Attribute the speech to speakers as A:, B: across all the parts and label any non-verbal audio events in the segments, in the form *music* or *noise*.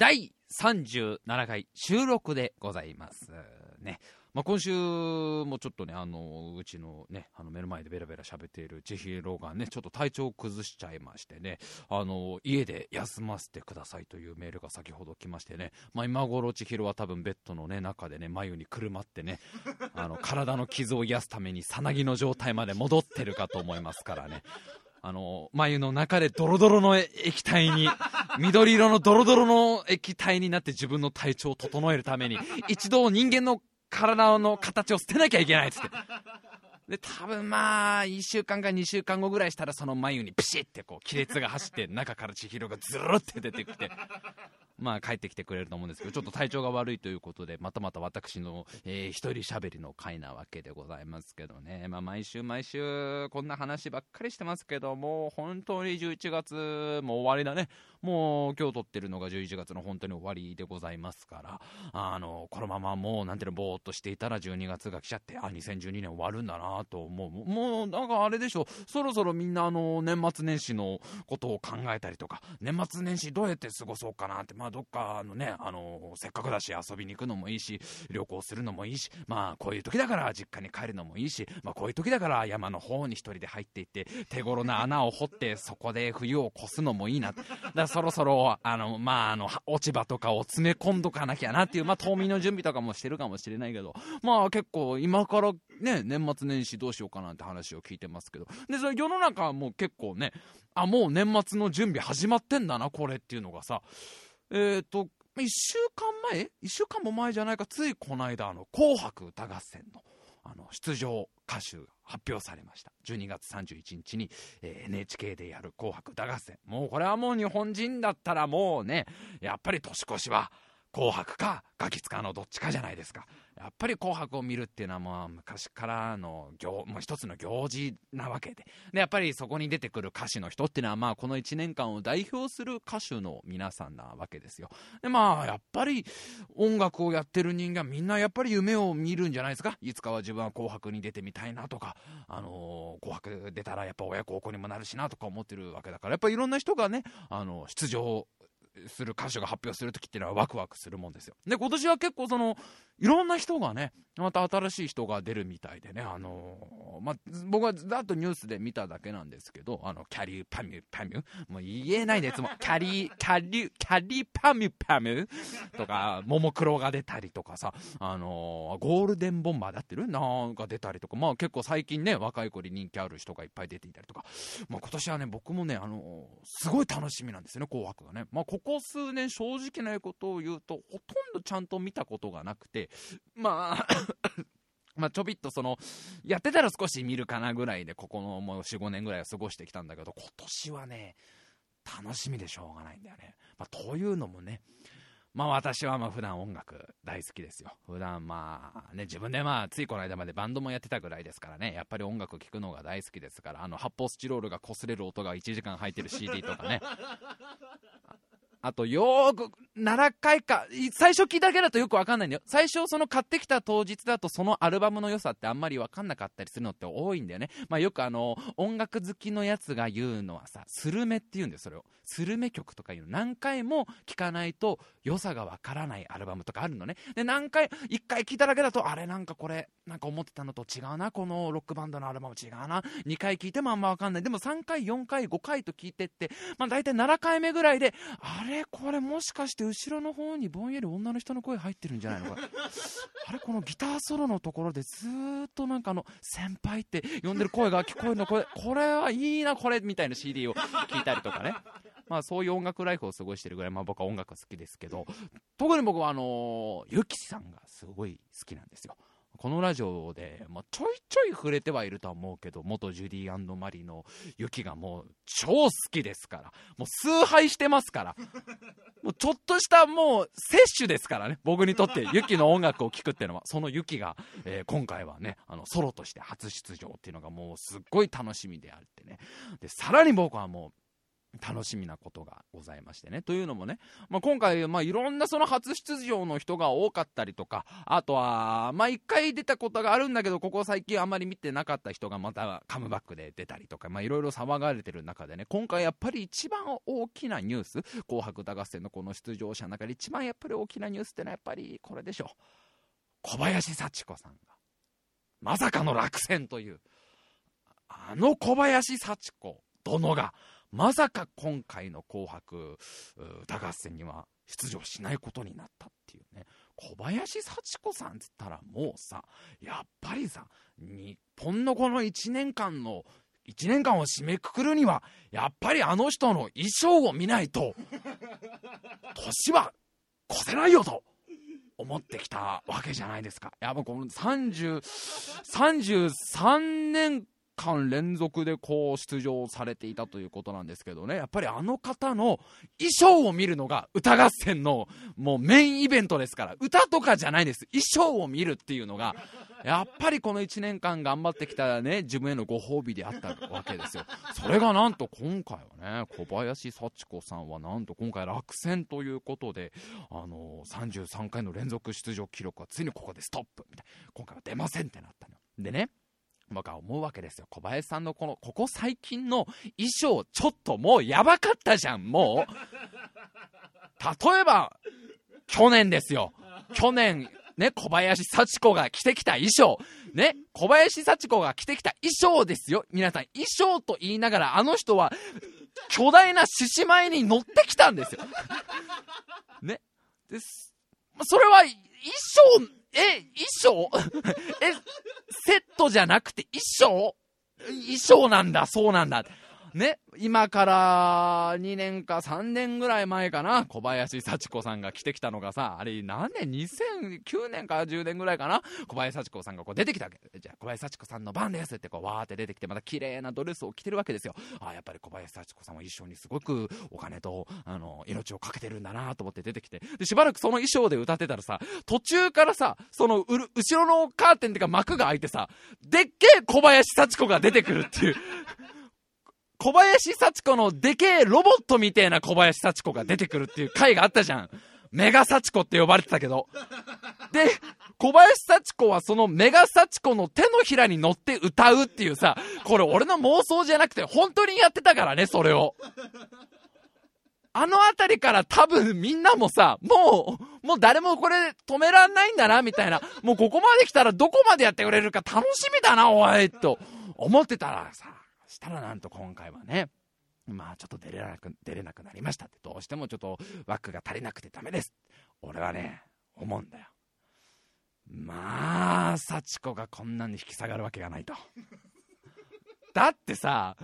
A: 第37回収録でございますね。まあ、今週もちょっとね、あのうちのね、あの目の前でベラベラ喋っている千尋がね、ちょっと体調を崩しちゃいましてね、あの家で休ませてくださいというメールが先ほど来ましてね、まあ、今頃千尋は多分ベッドの、ね、中でね、眉にくるまってね、あの体の傷を癒すためにさなぎの状態まで戻ってるかと思いますからね。あの、眉の中でドロドロの液体に、*laughs* 緑色のドロドロの液体になって自分の体調を整えるために、一度人間の体の形を捨てなきゃいけないっつって。で、多分まあ、1週間か2週間後ぐらいしたら、その眉にピシッてこう、亀裂が走って、中から千尋がずるって出てきて、まあ帰ってきてくれると思うんですけど、ちょっと体調が悪いということで、またまた私の、えー、一人喋りの回なわけでございますけどね。まあ毎週毎週、こんな話ばっかりしてますけども、本当に11月も終わりだね。もう今日撮ってるのが11月の本当に終わりでございますから、あの、このままもうなんていうの、ぼーっとしていたら12月が来ちゃって、あ、2012年終わるんだなと思う。もうなんかあれでしょ、そろそろみんなあの、年末年始のことを考えたりとか、年末年始どうやって過ごそうかなって、まあどっかのね、あの、せっかくだし遊びに行くのもいいし、旅行するのもいいし、まあこういう時だから実家に帰るのもいいし、まあこういう時だから山の方に一人で入っていって、手頃な穴を掘ってそこで冬を越すのもいいな。だからそろそろ、あの、まああの、落ち葉とかを詰め込んどかなきゃなっていう、まあ冬眠の準備とかもしてるかもしれないけど、まあ結構今からね、年末年始どうしようかなって話を聞いてますけど、で、その世の中はもう結構ね、あ、もう年末の準備始まってんだな、これっていうのがさ、えっ、ー、と、1週間前 ?1 週間も前じゃないか、ついこの間、あの、紅白歌合戦の、あの、出場歌手が発表されました。12月31日に、えー、NHK でやる紅白歌合戦。もうこれはもう日本人だったらもうね、やっぱり年越しは紅白かガキ使のどっちかじゃないですか。やっぱり紅白を見るっていうのはもう昔からの行、もう一つの行事なわけで。で、やっぱりそこに出てくる歌手の人っていうのはまあこの1年間を代表する歌手の皆さんなわけですよ。で、まあやっぱり音楽をやってる人間みんなやっぱり夢を見るんじゃないですか。いつかは自分は紅白に出てみたいなとか、あのー、紅白出たらやっぱ親孝行にもなるしなとか思ってるわけだから、やっぱいろんな人がね、あの、出場する歌手が発表するときっていうのはワクワクするもんですよ。で、今年は結構その、いろんな人がね、また新しい人が出るみたいでね、あのー、まあ、僕はざっとニュースで見ただけなんですけど、あの、キャリーパミュパミュもう言えないですもん。*laughs* キャリー、キャリー、キャリーパミュパミュとか、ももクロが出たりとかさ、あのー、ゴールデンボンバーだってる？なんか出たりとか、まあ結構最近ね、若い子に人気ある人がいっぱい出ていたりとか、まあ今年はね、僕もね、あのー、すごい楽しみなんですよね、紅白がね。まあこここ数年正直なことを言うと、ほとんどちゃんと見たことがなくて、まあ *coughs* まあ、ちょびっとその、やってたら少し見るかなぐらいで、ここのもう4、5年ぐらいは過ごしてきたんだけど、今年はね、楽しみでしょうがないんだよね。まあ、というのもね、まあ私はまあ普段音楽大好きですよ。普段まあね、自分でまあついこの間までバンドもやってたぐらいですからね、やっぱり音楽聴くのが大好きですから、あの発泡スチロールが擦れる音が1時間入ってる CD とかね、あと、よーく、7回か、最初聞いただけだとよくわかんないんだよ。最初、その買ってきた当日だと、そのアルバムの良さってあんまりわかんなかったりするのって多いんだよね。まあよくあの、音楽好きのやつが言うのはさ、スルメって言うんだよ、それを。スルメ曲とかいうの。何回も聞かないと、良さがわからないアルバムとかあるのね。で、何回、1回聞いただけだと、あれなんかこれ、なんか思ってたのと違うな、このロックバンドのアルバム違うな。2回聞いてもあんまわかんない。でも3回、4回、5回と聞いてって、まあ大体7回目ぐらいで、あれ？れこれもしかして後ろの方にぼんやり女の人の声入ってるんじゃないのか？*laughs* あれこのギターソロのところでずっとなんかあの先輩って呼んでる声が聞こえるの？これこれはいいなこれみたいな CD を聞いたりとかね。まあそういう音楽ライフを過ごしてるぐらい、まあ、僕は音楽好きですけど特に僕はあのゆきさんがすごい好きなんですよこのラジオで、まあ、ちょいちょい触れてはいるとは思うけど、元ジュディマリのユキがもう超好きですから、もう崇拝してますから、もうちょっとしたもう摂取ですからね、僕にとってユキの音楽を聴くっていうのは、そのユキが、えー、今回はね、あのソロとして初出場っていうのがもうすっごい楽しみであってね。で、さらに僕はもう、楽しみなことがございましてね。というのもね、まあ、今回、まあ、いろんなその初出場の人が多かったりとか、あとは、まあ、一回出たことがあるんだけど、ここ最近あまり見てなかった人がまたカムバックで出たりとか、まあ、いろいろ騒がれてる中でね、今回やっぱり一番大きなニュース、紅白歌合戦のこの出場者の中で一番やっぱり大きなニュースってのはやっぱりこれでしょう。小林幸子さんが、まさかの落選という、あの小林幸子殿が、まさか今回の紅白歌合戦には出場しないことになったっていうね。小林幸子さんっつったらもうさ、やっぱりさ、日本のこの1年間の、1年間を締めくくるには、やっぱりあの人の衣装を見ないと、年は越せないよと。思ってきたわけじゃないですか。やっぱこの30、33年間連続でこう出場されていたということなんですけどね、やっぱりあの方の衣装を見るのが歌合戦のもうメインイベントですから、歌とかじゃないです。衣装を見るっていうのが、やっぱりこの1年間頑張ってきたね、自分へのご褒美であったわけですよ。それがなんと今回はね、小林幸子さんはなんと今回落選ということで、あのー、33回の連続出場記録はついにここでストップみたいな。今回は出ませんってなったの。でね、僕は思うわけですよ。小林さんのこの、ここ最近の衣装、ちょっともうやばかったじゃん、もう。例えば、去年ですよ。去年、ね、小林幸子が着てきた衣装。ね、小林幸子が着てきた衣装ですよ。皆さん、衣装と言いながら、あの人は、巨大な獅子舞に乗ってきたんですよ。ね。です。それは、衣装、え、衣装？*laughs* え、セットじゃなくて衣装？衣装なんだ、そうなんだ。ね、今から2年か3年ぐらい前かな、小林幸子さんが来てきたのがさ、あれ何年 ?2009 年か10年ぐらいかな小林幸子さんがこう出てきたわけ。じゃあ小林幸子さんの番ですってこうわーって出てきて、また綺麗なドレスを着てるわけですよ。ああ、やっぱり小林幸子さんは衣装にすごくお金と、あの、命をかけてるんだなと思って出てきて。で、しばらくその衣装で歌ってたらさ、途中からさ、その、後ろのカーテンっていうか幕が開いてさ、でっけえ小林幸子が出てくるっていう。小林幸子のでけえロボットみてえな小林幸子が出てくるっていう回があったじゃん。メガ幸子って呼ばれてたけど。で、小林幸子はそのメガ幸子の手のひらに乗って歌うっていうさ、これ俺の妄想じゃなくて本当にやってたからね、それを。あのあたりから多分みんなもさ、もう、もう誰もこれ止めらんないんだな、みたいな。もうここまで来たらどこまでやってくれるか楽しみだな、おい、と思ってたらさ、したらなんと今回はね、まあちょっと出れなく、出れなくなりましたって、どうしてもちょっと枠が足りなくてダメです。俺はね、思うんだよ。まあ、幸子がこんなに引き下がるわけがないと。だってさ、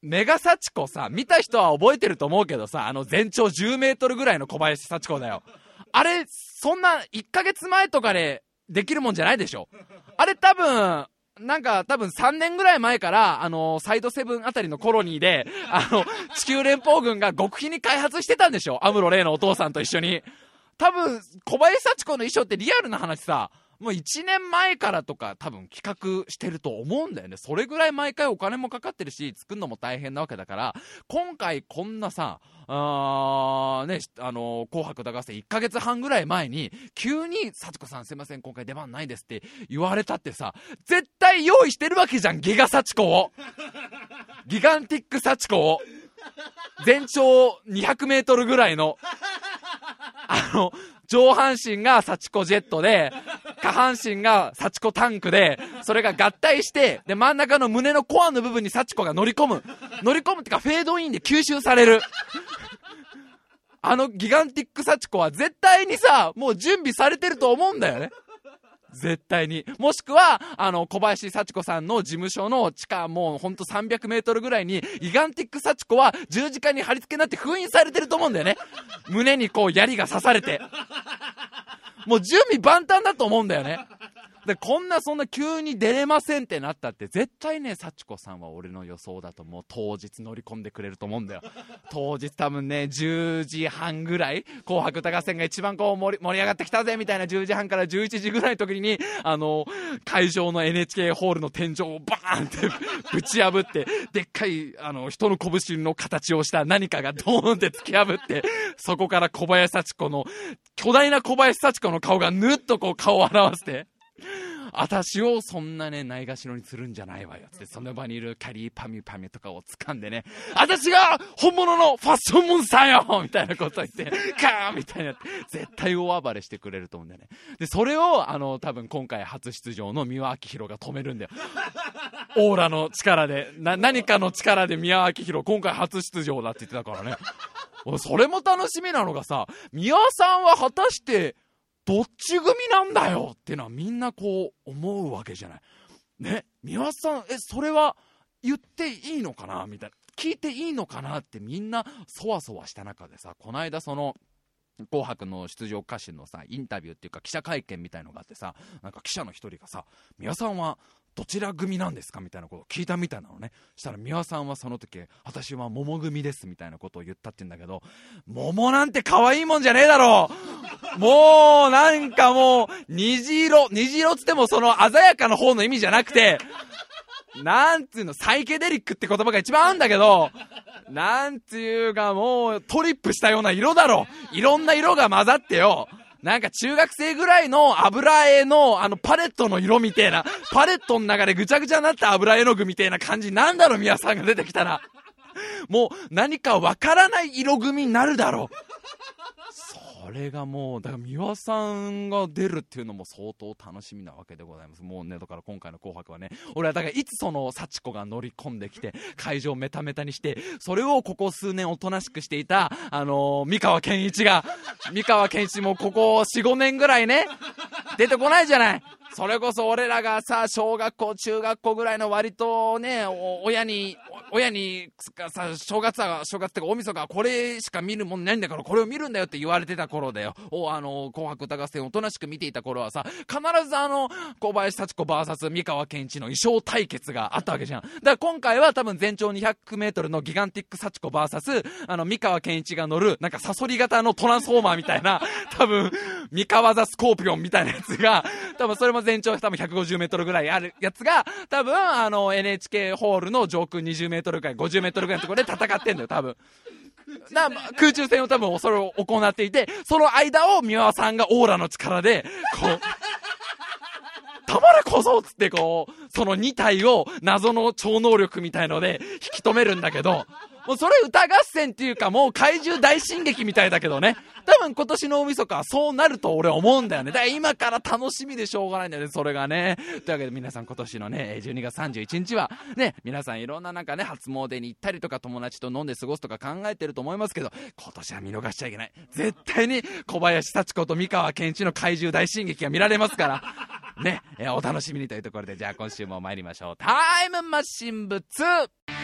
A: メガ幸子さ、見た人は覚えてると思うけどさ、あの全長10メートルぐらいの小林幸子だよ。あれ、そんな1ヶ月前とかでできるもんじゃないでしょ。あれ多分、なんか多分3年ぐらい前から、あのサイドセブンあたりのコロニーで、あの、地球連邦軍が極秘に開発してたんでしょ？アムロレイのお父さんと一緒に。多分、小林幸子の衣装ってリアルな話さ、もう1年前からとか多分企画してると思うんだよね。それぐらい毎回お金もかかってるし、作るのも大変なわけだから、今回こんなさ、あね、あのー、紅白歌合戦1ヶ月半ぐらい前に、急に、幸子さんすいません、今回出番ないですって言われたってさ、絶対用意してるわけじゃん、ギガ幸子を。ギガンティック幸子を。全長200メートルぐらいの、あの、上半身が幸子ジェットで、下半身が幸子タンクで、それが合体して、で、真ん中の胸のコアの部分に幸子が乗り込む。乗り込むってか、フェードインで吸収される。あのギガンティック幸子は絶対にさ、もう準備されてると思うんだよね。絶対に。もしくは、あの、小林幸子さんの事務所の地下もうほんと300メートルぐらいに、イガンティック幸子は十字架に貼り付けになって封印されてると思うんだよね。胸にこう槍が刺されて。もう準備万端だと思うんだよね。でこんなそんな急に出れませんってなったって絶対ね幸子さんは俺の予想だともう当日乗り込んでくれると思うんだよ。*laughs* 当日多分ね10時半ぐらい「紅白歌合戦」が一番こう盛り盛り上がってきたぜみたいな10時半から11時ぐらいの時にあの会場の NHK ホールの天井をバーンって *laughs* ぶち破ってでっかいあの人の拳の形をした何かがドーンって突き破ってそこから小林幸子の巨大な小林幸子の顔がぬっとこう顔を表して *laughs* 私をそんなね、ないがしろにするんじゃないわよ。つって、その場にいるキャリーパミュパミュとかを掴んでね、私が本物のファッションモンスターよ *laughs* みたいなこと言って、*laughs* カーンみたいな、絶対大暴れしてくれると思うんだよね。で、それを、あの、多分今回初出場の三輪明宏が止めるんだよ。オーラの力で、な、何かの力で三輪明宏、今回初出場だって言ってたからね。それも楽しみなのがさ、三輪さんは果たして、どっち組なんだよっていうのはみんなこう思うわけじゃない。ね、三輪さん、え、それは言っていいのかな？みたいな。聞いていいのかなってみんなそわそわした中でさ、この間その、紅白の出場歌手のさ、インタビューっていうか記者会見みたいのがあってさ、なんか記者の一人がさ、三輪さんはどちら組なんですかみたいなことを聞いたみたいなのね。したら、美輪さんはその時、私は桃組ですみたいなことを言ったって言うんだけど、桃なんて可愛いもんじゃねえだろもう、なんかもう、虹色、虹色つってもその鮮やかな方の意味じゃなくて、なんつうの、サイケデリックって言葉が一番あるんだけど、なんつうかもう、トリップしたような色だろいろんな色が混ざってよ。なんか中学生ぐらいの油絵のあのパレットの色みてえな、パレットの中でぐちゃぐちゃになった油絵の具みてえな感じなんだろ、宮さんが出てきたら。もう何かわからない色組になるだろう。これがもう、だから三輪さんが出るっていうのも相当楽しみなわけでございます。もうね、だから今回の紅白はね、俺はだからいつその幸子が乗り込んできて、会場をメタメタにして、それをここ数年おとなしくしていた、あのー、三河健一が、三河健一もここ4、5年ぐらいね、出てこないじゃない。それこそ俺らがさ、小学校、中学校ぐらいの割とね、親に、親にさ、正月は、正月ってか大晦日はこれしか見るもんないんだからこれを見るんだよって言われてた頃だよ。お、あの、紅白歌合戦おとなしく見ていた頃はさ、必ずあの、小林幸子 VS 三河健一の衣装対決があったわけじゃん。だから今回は多分全長200メートルのギガンティック幸子 VS、あの、三河健一が乗る、なんかサソリ型のトランスフォーマーみたいな、*laughs* 多分、三河座スコーピオンみたいなやつが、多分それも全長多分150メートルぐらいあるやつが、多分あの NHK ホールの上空20メートルぐらい、50メートルぐらいのところで戦ってんだよ、多分。な、空中戦を多分それを行っていて、その間を三輪さんがオーラの力で、こう、たまらこそつってこう、その2体を謎の超能力みたいので引き止めるんだけど、もうそれ歌合戦っていうかもう怪獣大進撃みたいだけどね。多分今年の大晦日はそうなると俺思うんだよね。だから今から楽しみでしょうがないんだよね、それがね。というわけで皆さん今年のね、12月31日は、ね、皆さんいろんななんかね、初詣に行ったりとか友達と飲んで過ごすとか考えてると思いますけど、今年は見逃しちゃいけない。絶対に小林幸子と三河健一の怪獣大進撃が見られますから。ね、えお楽しみにというところで、じゃあ今週も参りましょう。タイムマシン部 2!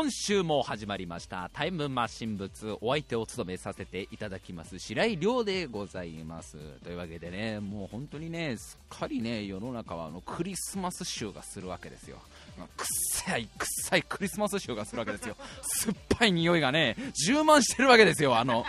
A: 今週も始まりました。タイムマシン物お相手を務めさせていただきます。白井亮でございます。というわけでねもう本当にねすっかりね世の中はあのクリスマス臭がするわけですよ。くっさいくっさいクリスマス臭がするわけですよ。*laughs* 酸っぱい匂いがね充満してるわけですよあの。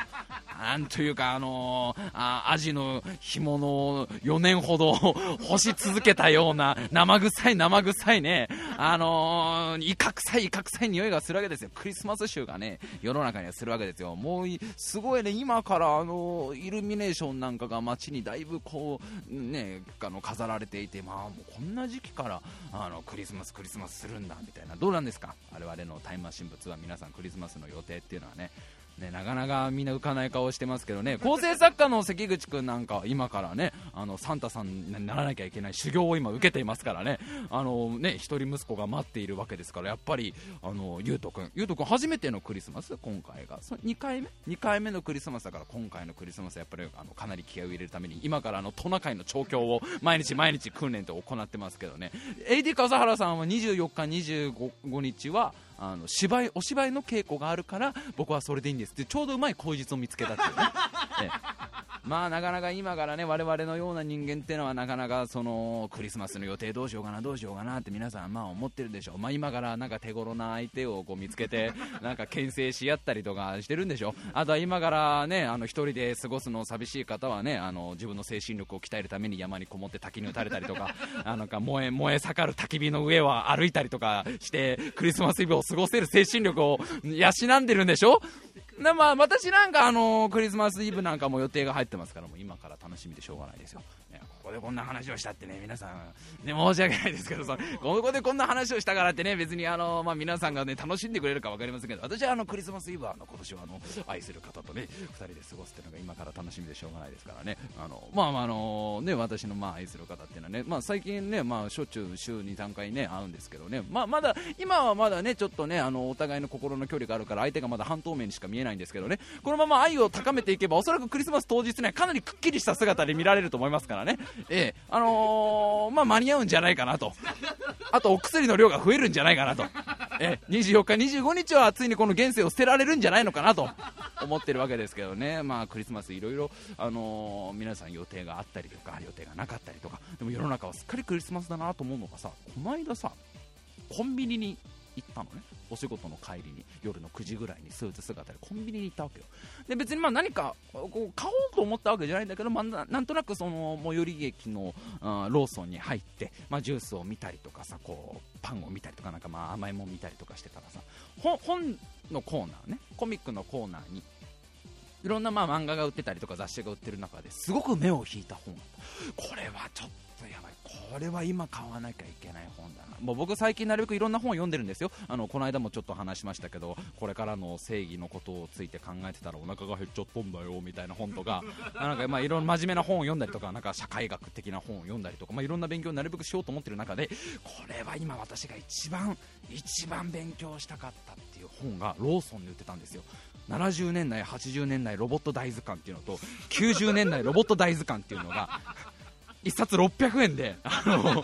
A: なんというかあのー、あアジの干物を4年ほど *laughs* 干し続けたような生臭い生臭いね。あのー、イカ臭いイカ臭い匂いがするわけですよ。クリスマス臭がね世の中にはするわけですよ。もうすごいね今からあのイルミネーションなんかが街にだいぶこうねあの飾られていてまあもうこんな時期からあのクリスマスクリスマスマスするんだみたいな。どうなんですか？我々のタイムマシン物は皆さんクリスマスの予定っていうのはね。ね、なかなかみんな浮かない顔してますけどね、構成作家の関口君なんか今からね、あのサンタさんにならなきゃいけない修行を今受けていますからね、あのね一人息子が待っているわけですから、やっぱりあのゆうと君、ゆうと君初めてのクリスマス、今回が、そ2回目 ?2 回目のクリスマスだから、今回のクリスマスやっぱりあのかなり気合を入れるために、今からあのトナカイの調教を毎日毎日訓練と行ってますけどね、AD 笠原さんは24日、25日は、あの芝居お芝居の稽古があるから僕はそれでいいんですってちょうどうまい口実を見つけたっていうね、ね *laughs* まあなかなか今からね我々のような人間ってのはなかなかそのクリスマスの予定どうしようかなどうしようかなって皆さんまあ思ってるでしょう、まあ、今からなんか手頃な相手をこう見つけて *laughs* なんか牽制し合ったりとかしてるんでしょあとは今からねあの一人で過ごすの寂しい方はねあの自分の精神力を鍛えるために山にこもって滝に打たれたりとか *laughs* あのか燃え燃え盛る焚き火の上を歩いたりとかしてクリスマスイブを過ごせる精神力を養んでるんでしょ？まあ、私なんか、あのー、クリスマスイブなんかも予定が入ってますからもう今から楽しみでしょうがないですよ、こでこんな話をしたってね皆さん、ね、申し訳ないですけどそここでこんな話をしたからってね別に、あの、まあ、皆さんが、ね、楽しんでくれるか分かりませんけど私はあのクリスマスイブはあの今年はあの愛する方とね2人で過ごすっていうのが今から楽しみでしょうがないですからね。あの、まあまああのね、私のまあ愛する方っていうのはね、まあ、最近ね、まあ、しょっちゅう週2、3回ね会うんですけどね、まあ、まだ今はまだねちょっとねあのお互いの心の距離があるから相手がまだ半透明にしか見えないんですけどね。このまま愛を高めていけばおそらくクリスマス当日にはかなりくっきりした姿で見られると思いますからね、ええあのー、まあ、間に合うんじゃないかなと。あとお薬の量が増えるんじゃないかなと、ええ、24日、25日はついにこの現世を捨てられるんじゃないのかなと。思ってるわけですけどね、まあ、クリスマスいろいろ、あのー、皆さん予定があったりとか予定がなかったりとか。でも世の中はすっかりクリスマスだなと思うのがさこの間さコンビニに行ったのね。お仕事の帰りに夜の9時ぐらいにスーツ姿でコンビニに行ったわけよ。で別にまあ何かこう買おうと思ったわけじゃないんだけど、まあ、なんとなくその最寄り駅のあローソンに入って、まあ、ジュースを見たりとかさこうパンを見たりとかなんかまあ甘いもん見たりとかしてたらさ本のコーナーねコミックのコーナーにいろんなまあ漫画が売ってたりとか雑誌が売ってる中ですごく目を引いた本。これはちょっとやばい。これは今買わなきゃいけない本だな。もう僕最近なるべくいろんな本を読んでるんですよ。あのこの間もちょっと話しましたけどこれからの正義のことをついて考えてたらお腹が減っちゃったんだよみたいな本とか *laughs* なんかまあいろんな真面目な本を読んだりとかなんか社会学的な本を読んだりとか、まあ、いろんな勉強をなるべくしようと思ってる中でこれは今私が一番一番勉強したかったっていう本がローソンで売ってたんですよ。70年代、80年代ロボット大図鑑っていうのと90年代ロボット大図鑑っていうのが1冊600円で、あの、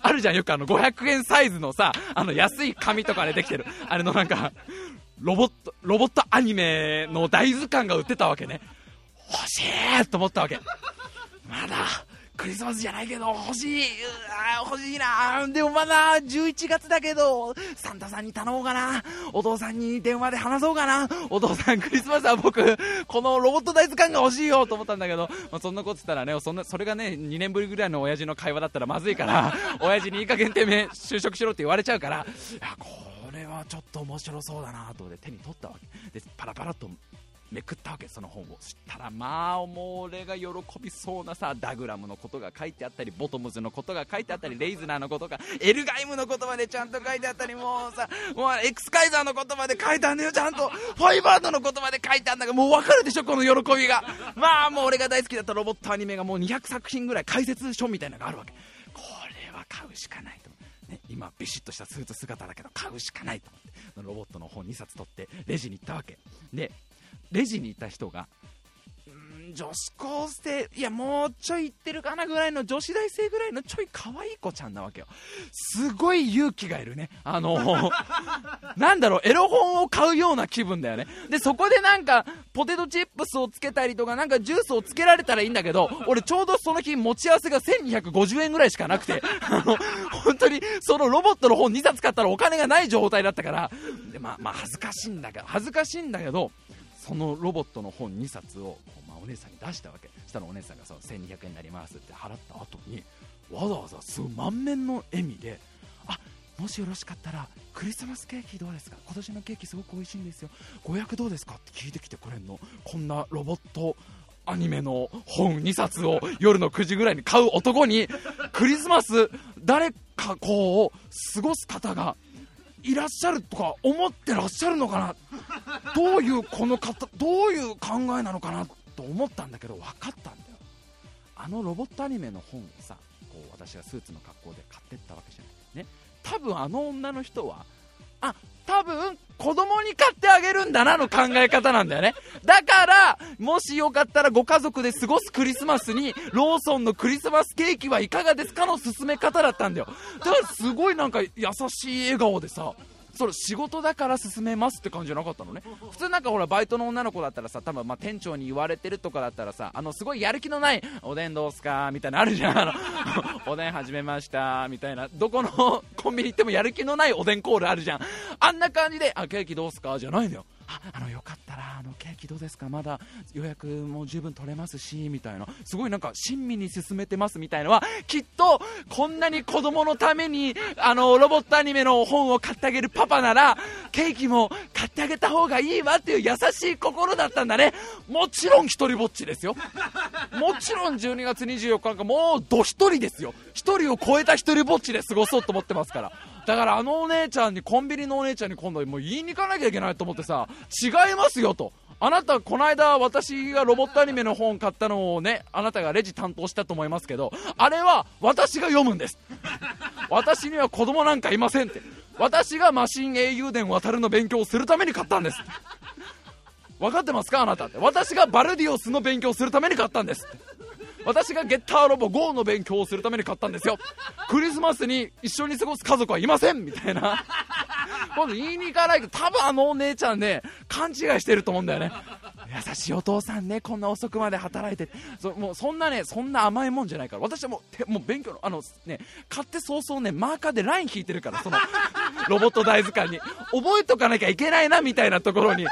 A: あるじゃん、よくあの500円サイズのさ、あの安い紙とかでできてる、あれのなんか、ロボット、ロボットアニメの大図鑑が売ってたわけね。欲しいと思ったわけ。まだ、クリスマスじゃないけど欲しい欲しいな。でもまだ11月だけどサンタさんに頼もうかな。お父さんに電話で話そうかな。お父さんクリスマスは僕このロボット大図鑑が欲しいよと思ったんだけど、まあ、そんなこと言ったらねそんなそれがね2年ぶりぐらいの親父の会話だったらまずいから *laughs* 親父にいい加減てめ就職しろって言われちゃうから。いやこれはちょっと面白そうだなと。思って手に取ったわけ。でパラパラとめくったわけその本を。そしたらまあもう俺が喜びそうなさダグラムのことが書いてあったりボトムズのことが書いてあったりレイズナーのことがエルガイムのことまでちゃんと書いてあったりもうさもうエクスカイザーのことまで書いてあんだよちゃんと。ファイバードのことまで書いてあんだからもう分かるでしょこの喜びが。まあもう俺が大好きだったロボットアニメがもう200作品ぐらい解説書みたいなのがあるわけ。これは買うしかないと、今ビシッとしたスーツ姿だけど買うしかないと思って。ロボットの本2冊取ってレジに行ったわけ。でレジにいた人が、女子高生、いや、もうちょい行ってるかなぐらいの女子大生ぐらいのちょい可愛い子ちゃんなわけよ。すごい勇気がいるね。あの *laughs* なんだろう、エロ本を買うような気分だよね。で、そこでなんか、ポテトチップスをつけたりとか、なんかジュースをつけられたらいいんだけど、俺ちょうどその日持ち合わせが1250円ぐらいしかなくて、あの、本当に、そのロボットの本2冊買ったらお金がない状態だったから、で、まあ、まあ、恥ずかしいんだけど、恥ずかしいんだけど、そのロボットの本2冊を、まあ、お姉さんに出したわけ。そしたらお姉さんがそう1200円になりますって払った後にわざわざすご満面の笑みであもしよろしかったらクリスマスケーキどうですか？今年のケーキすごく美味しいんですよ。500どうですかって聞いてきてくれんの。こんなロボットアニメの本2冊を夜の9時ぐらいに買う男にクリスマス誰かこう過ごす方がいらっしゃるとか思ってらっしゃるのかな？*laughs* どういうこの方どういう考えなのかなと思ったんだけど分かったんだよ。あのロボットアニメの本をさこう私がスーツの格好で買ってったわけじゃない。ね。多分あの女の人はあ多分子供に買ってあげるんだなの考え方なんだよね。だからもしよかったらご家族で過ごすクリスマスにローソンのクリスマスケーキはいかがですかの勧め方だったんだよ。だからすごいなんか優しい笑顔でさそれ仕事だから進めますって感じじゃなかったのね。普通なんかほらバイトの女の子だったらさ多分ま店長に言われてるとかだったらさあのすごいやる気のないおでんどうすかみたいなあるじゃん。あ *laughs* のおでん始めましたみたいな。どこのコンビニ行ってもやる気のないおでんコールあるじゃん。あんな感じであケーキどうすかじゃないのよ。ああのよかったらあのケーキどうですか？まだ予約も十分取れますしみたいな。すごいなんか親身に進めてますみたいな。のはきっとこんなに子供のためにあのロボットアニメの本を買ってあげるパパならケーキも買ってあげた方がいいわっていう優しい心だったんだね。もちろん一人ぼっちですよ。もちろん12月24日なんかもうど一人ですよ。一人を超えた一人ぼっちで過ごそうと思ってますから。だからあのお姉ちゃんにコンビニのお姉ちゃんに今度もう言いに行かなきゃいけないと思ってさ違いますよと。あなたこの間私がロボットアニメの本買ったのをねあなたがレジ担当したと思いますけどあれは私が読むんです。私には子供なんかいませんって。私がマシン英雄伝渡るの勉強をするために買ったんです。分かってますか？あなたって。私がバルディオスの勉強をするために買ったんです私がゲッターロボ GO の勉強をするために買ったんですよ。クリスマスに一緒に過ごす家族はいませんみたいな。今度言いに行かないと多分あのお姉ちゃんね勘違いしてると思うんだよね。優しいお父さんねこんな遅くまで働いて。そもうそんなねそんな甘いもんじゃないから。私はもうもう勉強のあのね買って早々ねマーカーでライン引いてるからそのロボット大図鑑に。覚えとかなきゃいけないなみたいなところに。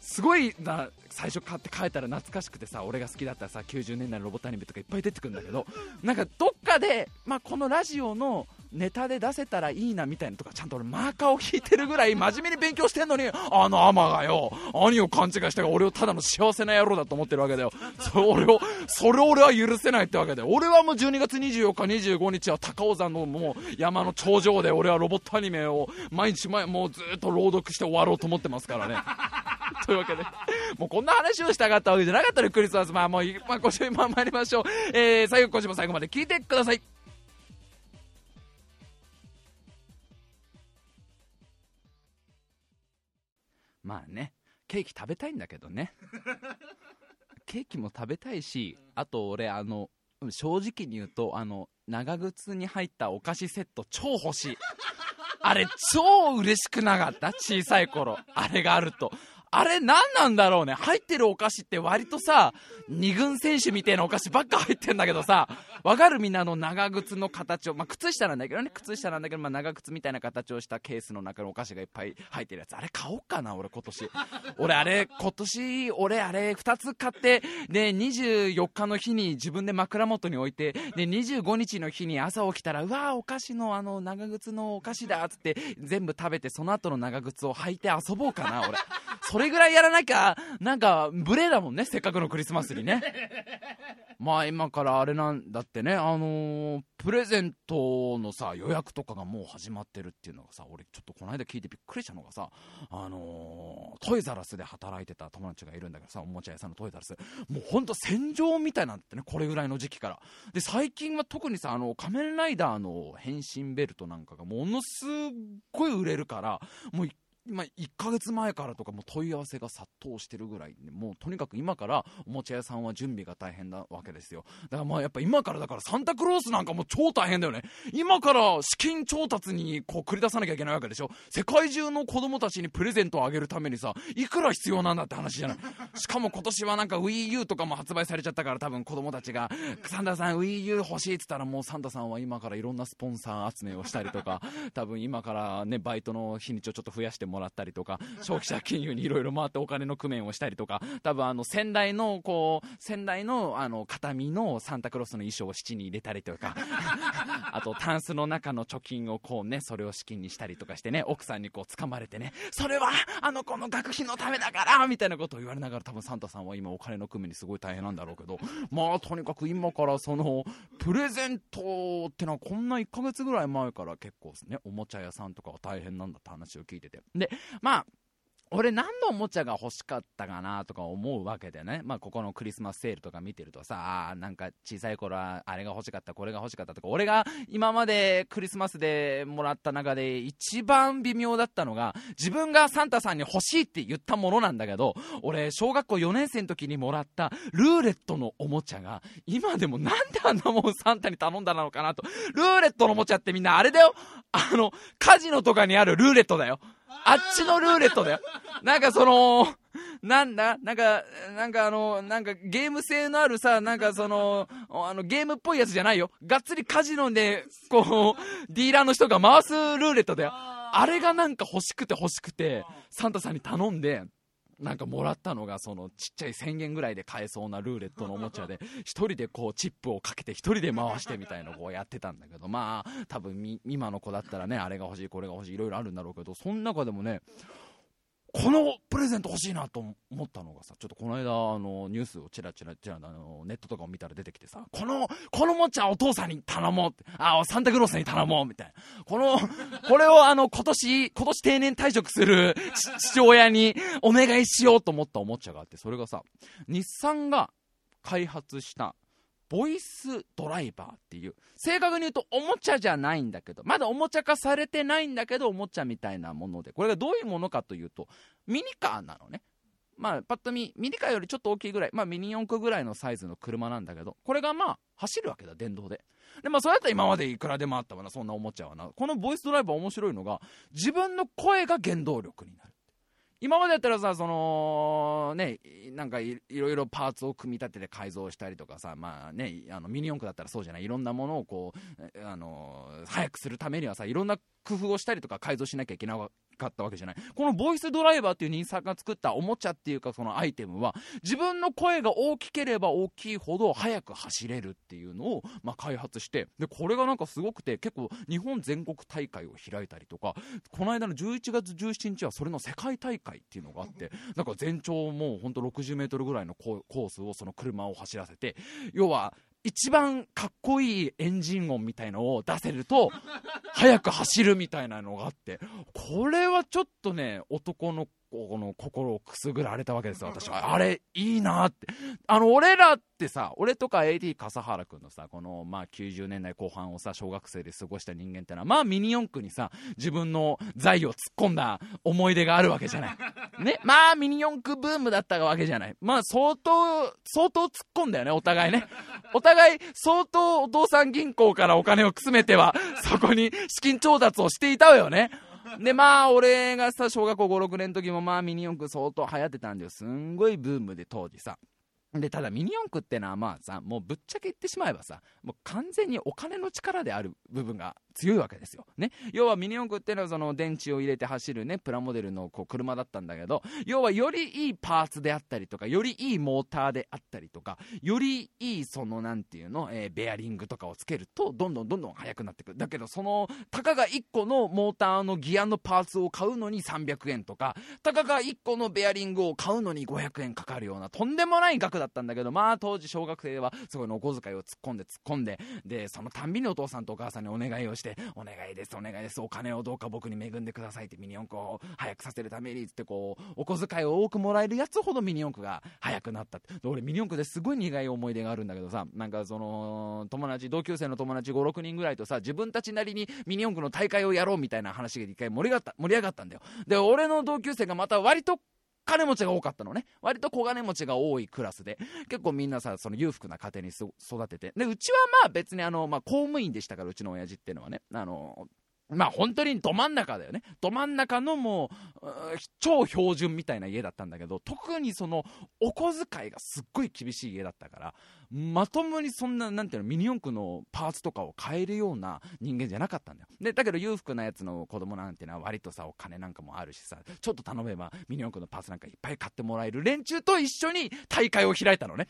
A: すごいな最初買って帰ったら懐かしくてさ俺が好きだったさ90年代のロボットアニメとかいっぱい出てくるんだけどなんかどっかで、まあ、このラジオのネタで出せたらいいなみたいなとかちゃんと俺マーカーを引いてるぐらい真面目に勉強してんのにあのアマがよ兄を勘違いしたが俺をただの幸せな野郎だと思ってるわけだよ。それをそれを俺は許せないってわけだよ。俺はもう12月24日25日は高尾山のもう山の頂上で俺はロボットアニメを毎日前もうずっと朗読して終わろうと思ってますからね。*laughs* というわけで、もうこんな話をしたかったわけじゃなかったらクリスマス、まあもう、まあ、今週も参りましょう。えー、最後、今週も最後まで聞いてください。まあね、ケーキ食べたいんだけどね。ケーキも食べたいし、あと俺、あの、正直に言うと、あの、長靴に入ったお菓子セット超欲しい。あれ超嬉しくなかった？小さい頃。あれがあると。あれ何なんだろうね。入ってるお菓子って割とさ、二軍選手みたいなお菓子ばっか入ってんだけどさ、わかるみんなの長靴の形を、まあ、靴下なんだけどね、靴下なんだけど、まあ、長靴みたいな形をしたケースの中のお菓子がいっぱい入ってるやつ。あれ買おうかな、俺今年。俺あれ、今年、俺あれ2つ買って、で、24日の日に自分で枕元に置いて、で、25日の日に朝起きたら、うわーお菓子のあの、長靴のお菓子だっつって全部食べて、その後の長靴を履いて遊ぼうかな、俺。それぐらいやらなきゃ、なんか、無礼だもんね、せっかくのクリスマスにね。*laughs* まあ今からあれなんだってね、あのー、プレゼントのさ、予約とかがもう始まってるっていうのがさ、俺ちょっとこの間聞いてびっくりしたのがさ、あのー、トイザラスで働いてた友達がいるんだけどさ、おもちゃ屋さんのトイザラス。もうほんと戦場みたいなんてね、これぐらいの時期から。で、最近は特にさ、あの、仮面ライダーの変身ベルトなんかがものすっごい売れるから、もうまあ、1ヶ月前からとかも問い合わせが殺到してるぐらい、ね、もうとにかく今からおもちゃ屋さんは準備が大変なわけですよ。だからまあやっぱ今からだからサンタクロースなんかも超大変だよね。今から資金調達にこう繰り出さなきゃいけないわけでしょ。世界中の子供たちにプレゼントをあげるためにさ、いくら必要なんだって話じゃない。しかも今年はなんか Wii U とかも発売されちゃったから多分子供たちが、サンタさん Wii U 欲しいって言ったらもうサンタさんは今からいろんなスポンサー集めをしたりとか、多分今からね、バイトの日にちをちょっと増やしてもらったりとか、消費者金融にいろいろ回ってお金の工面をしたりとか、多分あの、先代の、こう、先代の、あの、形見のサンタクロースの衣装を七に入れたりとか、*laughs* あと、タンスの中の貯金をこうね、それを資金にしたりとかしてね、奥さんにこう、掴まれてね、それは、あの子の学費のためだからみたいなことを言われながら、多分サンタさんは今お金の工面にすごい大変なんだろうけど、まあ、とにかく今からその、プレゼントってのはこんな1ヶ月ぐらい前から結構ね、おもちゃ屋さんとかは大変なんだって話を聞いてて。で、まあ、俺何のおもちゃが欲しかったかなとか思うわけでね、まあ、ここのクリスマスセールとか見てるとさ、あなんか小さい頃はあれが欲しかった、これが欲しかったとか、俺が今までクリスマスでもらった中で一番微妙だったのが、自分がサンタさんに欲しいって言ったものなんだけど、俺、小学校4年生の時にもらったルーレットのおもちゃが、今でもなんであんなもんサンタに頼んだのかなと。ルーレットのおもちゃってみんなあれだよあの、カジノとかにあるルーレットだよ。あっちのルーレットだよ。なんかその、なんだ？なんか、なんかあの、なんかゲーム性のあるさ、なんかその、あのゲームっぽいやつじゃないよ。がっつりカジノで、こう、ディーラーの人が回すルーレットだよ。あれがなんか欲しくて欲しくて、サンタさんに頼んで、なんかもらったのがそのちっちゃい1000円ぐらいで買えそうなルーレットのおもちゃで *laughs* 1人でこうチップをかけて1人で回してみたいのをこうやってたんだけどまあ多分今の子だったらねあれが欲しいこれが欲しいいろいろあるんだろうけどその中でもねこのプレゼント欲しいなと思ったのがさ、ちょっとこの間、あの、ニュースをチラチラチラ、あの、ネットとかを見たら出てきてさ、この、このもちゃお父さんに頼もうって、あ、サンタクロースに頼もうみたいな。この、これをあの、今年、今年定年退職する父親にお願いしようと思ったおもちゃがあって、それがさ、日産が開発したボイスドライバーっていう、正確に言うとおもちゃじゃないんだけど、まだおもちゃ化されてないんだけど、おもちゃみたいなもので、これがどういうものかというと、ミニカーなのね。まあ、パッと見、ミニカーよりちょっと大きいぐらい、まあ、ミニ四駆ぐらいのサイズの車なんだけど、これがまあ、走るわけだ、電動で。で、まあ、そうやったら今までいくらでもあったわな、そんなおもちゃはな。このボイスドライバー面白いのが、自分の声が原動力になる。今までだったらさ、その、ね、なんかいろいろパーツを組み立てて改造したりとかさ、まあね、あのミニ四駆だったらそうじゃない、いろんなものをこう、あの、早くするためにはさ、いろんな工夫をしたりとか改造しなきゃいけなかったわけじゃない。このボイスドライバーっていう人さんが作ったおもちゃっていうかそのアイテムは、自分の声が大きければ大きいほど速く走れるっていうのを、まあ、開発して、で、これがなんかすごくて、結構日本全国大会を開いたりとか、この間の11月17日はそれの世界大会っていうのがあって、なんか全長もうほんと60メートルぐらいのコースをその車を走らせて、要は、一番かっこいいエンジン音みたいのを出せると、*laughs* 速く走るみたいなのがあって、これはちょっとね、男のこの心をくすぐられたわけですよ、私は。あれ、いいなって。あの、俺らってさ、俺とか AD 笠原くんのさ、この、まあ、90年代後半をさ、小学生で過ごした人間ってのは、まあ、ミニ四駆にさ、自分の財を突っ込んだ思い出があるわけじゃない。*laughs* ね。まあ、ミニ四駆ブームだったわけじゃない。まあ、相当、相当突っ込んだよね、お互いね。お互い、相当お父さん銀行からお金をくすめては、*laughs* そこに資金調達をしていたわよね。*laughs* で、まあ、俺がさ、小学校5、6年の時もまあ、ミニ四駆相当流行ってたんだよ。すんごいブームで当時さ。で、ただミニ四駆ってのはまあさ、もうぶっちゃけ言ってしまえばさ、もう完全にお金の力である部分が強いわけですよ。ね。要はミニ四駆ってのはその電池を入れて走るね、プラモデルのこう車だったんだけど、要はよりいいパーツであったりとか、よりいいモーターであったりとか、よりいいそのなんていうの、えー、ベアリングとかをつけると、どんどんどんどん速くなってくる。だけどその、たかが1個のモーターのギアのパーツを買うのに300円とか、たかが1個のベアリングを買うのに500円かかるような、とんでもない額だったんだけど、まあ当時小学生ではすごいのお小遣いを突っ込んで突っ込んで、で、そのたんびにお父さんとお母さんにお願いをして、お願いです、お願いです、お金をどうか僕に恵んでくださいってミニ四駆を早くさせるためにってこう、お小遣いを多くもらえるやつほどミニ四駆が早くなったって。俺ミニ四駆ですごい苦い思い出があるんだけどさ、なんかその、友達、同級生の友達5、6人ぐらいとさ、自分たちなりにミニ四駆の大会をやろうみたいな話が一回盛り上がった、盛り上がったんだよ。で、俺の同級生がまた割と金持ちが多かったのね。割と小金持ちが多いクラスで、結構みんなさ、その裕福な家庭に育てて。で、うちはまあ別にあの、まあ公務員でしたから、うちの親父っていうのはね。あの、まあ本当にど真ん中だよね。ど真ん中のもう、超標準みたいな家だったんだけど、特にその、お小遣いがすっごい厳しい家だったから、まともにそんな、なんていうの、ミニ四駆のパーツとかを買えるような人間じゃなかったんだよ。で、だけど裕福なやつの子供なんてのは割とさ、お金なんかもあるしさ、ちょっと頼めばミニ四駆のパーツなんかいっぱい買ってもらえる連中と一緒に大会を開いたのね。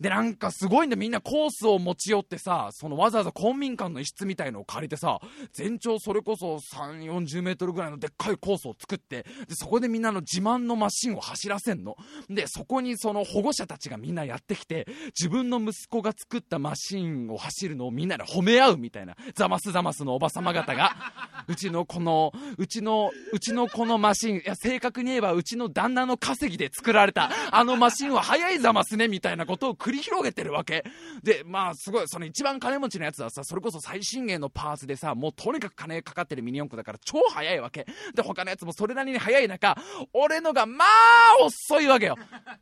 A: で、なんかすごいんだみんなコースを持ち寄ってさ、そのわざわざ公民館の一室みたいのを借りてさ、全長それこそ3、40メートルぐらいのでっかいコースを作って、で、そこでみんなの自慢のマシンを走らせんの。で、そこにその保護者たちがみんなやってきて、自分の息子が作ったマシンを走るのをみんなで褒め合うみたいな、ザマスザマスのおばさま方が、*laughs* うちのこの、うちの、うちのこのマシン、いや、正確に言えばうちの旦那の稼ぎで作られた、あのマシンは速いザマスね、みたいなことを繰り広げてるわけ。で、まあ、すごい、その一番金持ちのやつはさ、それこそ最新鋭のパーツでさ、もうとにかく金かかってるミニ四駆だから超速いわけ。で、他のやつもそれなりに速い中、俺のがまあ遅いわけよ。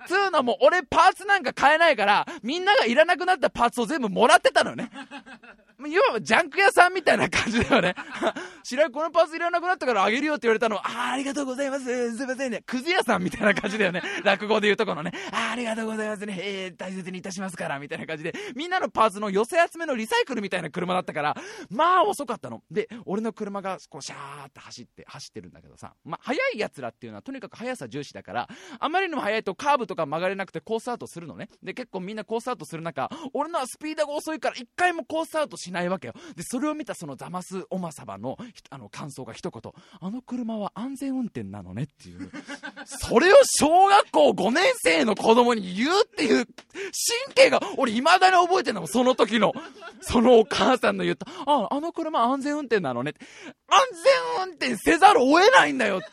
A: つうのも、俺パーツなんか買えないから、みんながいらなくなったパーツを全部もらってたのね。*laughs* 要はジャンク屋さんみたいな感じだよね。*laughs* 白井このパーツいらなくなったからあげるよって言われたの、ああ、ありがとうございます。すいませんね。くず屋さんみたいな感じだよね。*laughs* 落語で言うとこのね。ああ、りがとうございますね。えー、大切にいたしますから、みたいな感じで。みんなのパーツの寄せ集めのリサイクルみたいな車だったから、まあ遅かったの。で、俺の車がこうシャーって走って、走ってるんだけどさ、まあ速い奴らっていうのはとにかく速さ重視だから、あまりにも速いとカーブとか曲がれなくてコースアウトするのね。で、結構みんコースアウトする中、俺のはスピードが遅いから一回もコースアウトしないわけよ。で、それを見たそのザマスおまさばのあの感想が一言、あの車は安全運転なのねっていう。*laughs* それを小学校5年生の子供に言うっていう神経が、俺未だに覚えてんのもその時の。そのお母さんの言った、あ、あの車安全運転なのねって。安全運転せざるを得ないんだよって。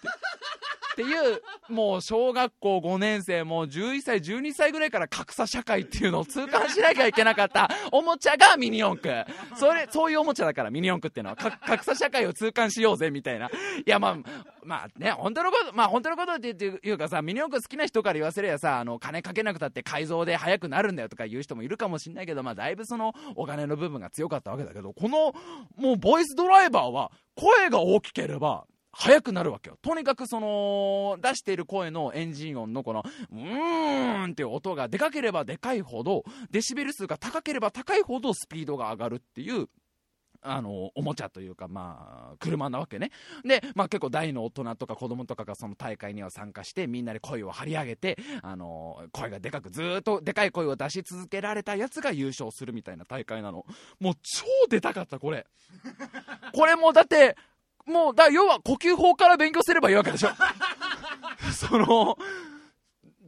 A: っていう、もう小学校5年生、もう11歳、12歳ぐらいから格差社会ってっていうのを痛感しなきゃいけなかったおもちゃがミニ四駆。それ、そういうおもちゃだから、ミニ四駆っていうのは。格差社会を痛感しようぜ、みたいな。いや、まあ、まあね、本当のこと、まあ本当のことっていうかさ、ミニ四駆好きな人から言わせりゃさ、あの、金かけなくたって改造で速くなるんだよとか言う人もいるかもしんないけど、まあだいぶその、お金の部分が強かったわけだけど、この、もうボイスドライバーは、声が大きければ、速くなるわけよ。とにかくその、出している声のエンジン音のこの、うーんっていう音がでかければでかいほど、デシベル数が高ければ高いほどスピードが上がるっていう、あの、おもちゃというか、まあ、車なわけね。で、まあ結構大の大人とか子供とかがその大会には参加して、みんなで声を張り上げて、あの、声がでかく、ずっとでかい声を出し続けられたやつが優勝するみたいな大会なの。もう超出たかった、これ。これもだって、もう、だ、要は呼吸法から勉強すればいいわけでしょ。*laughs* その、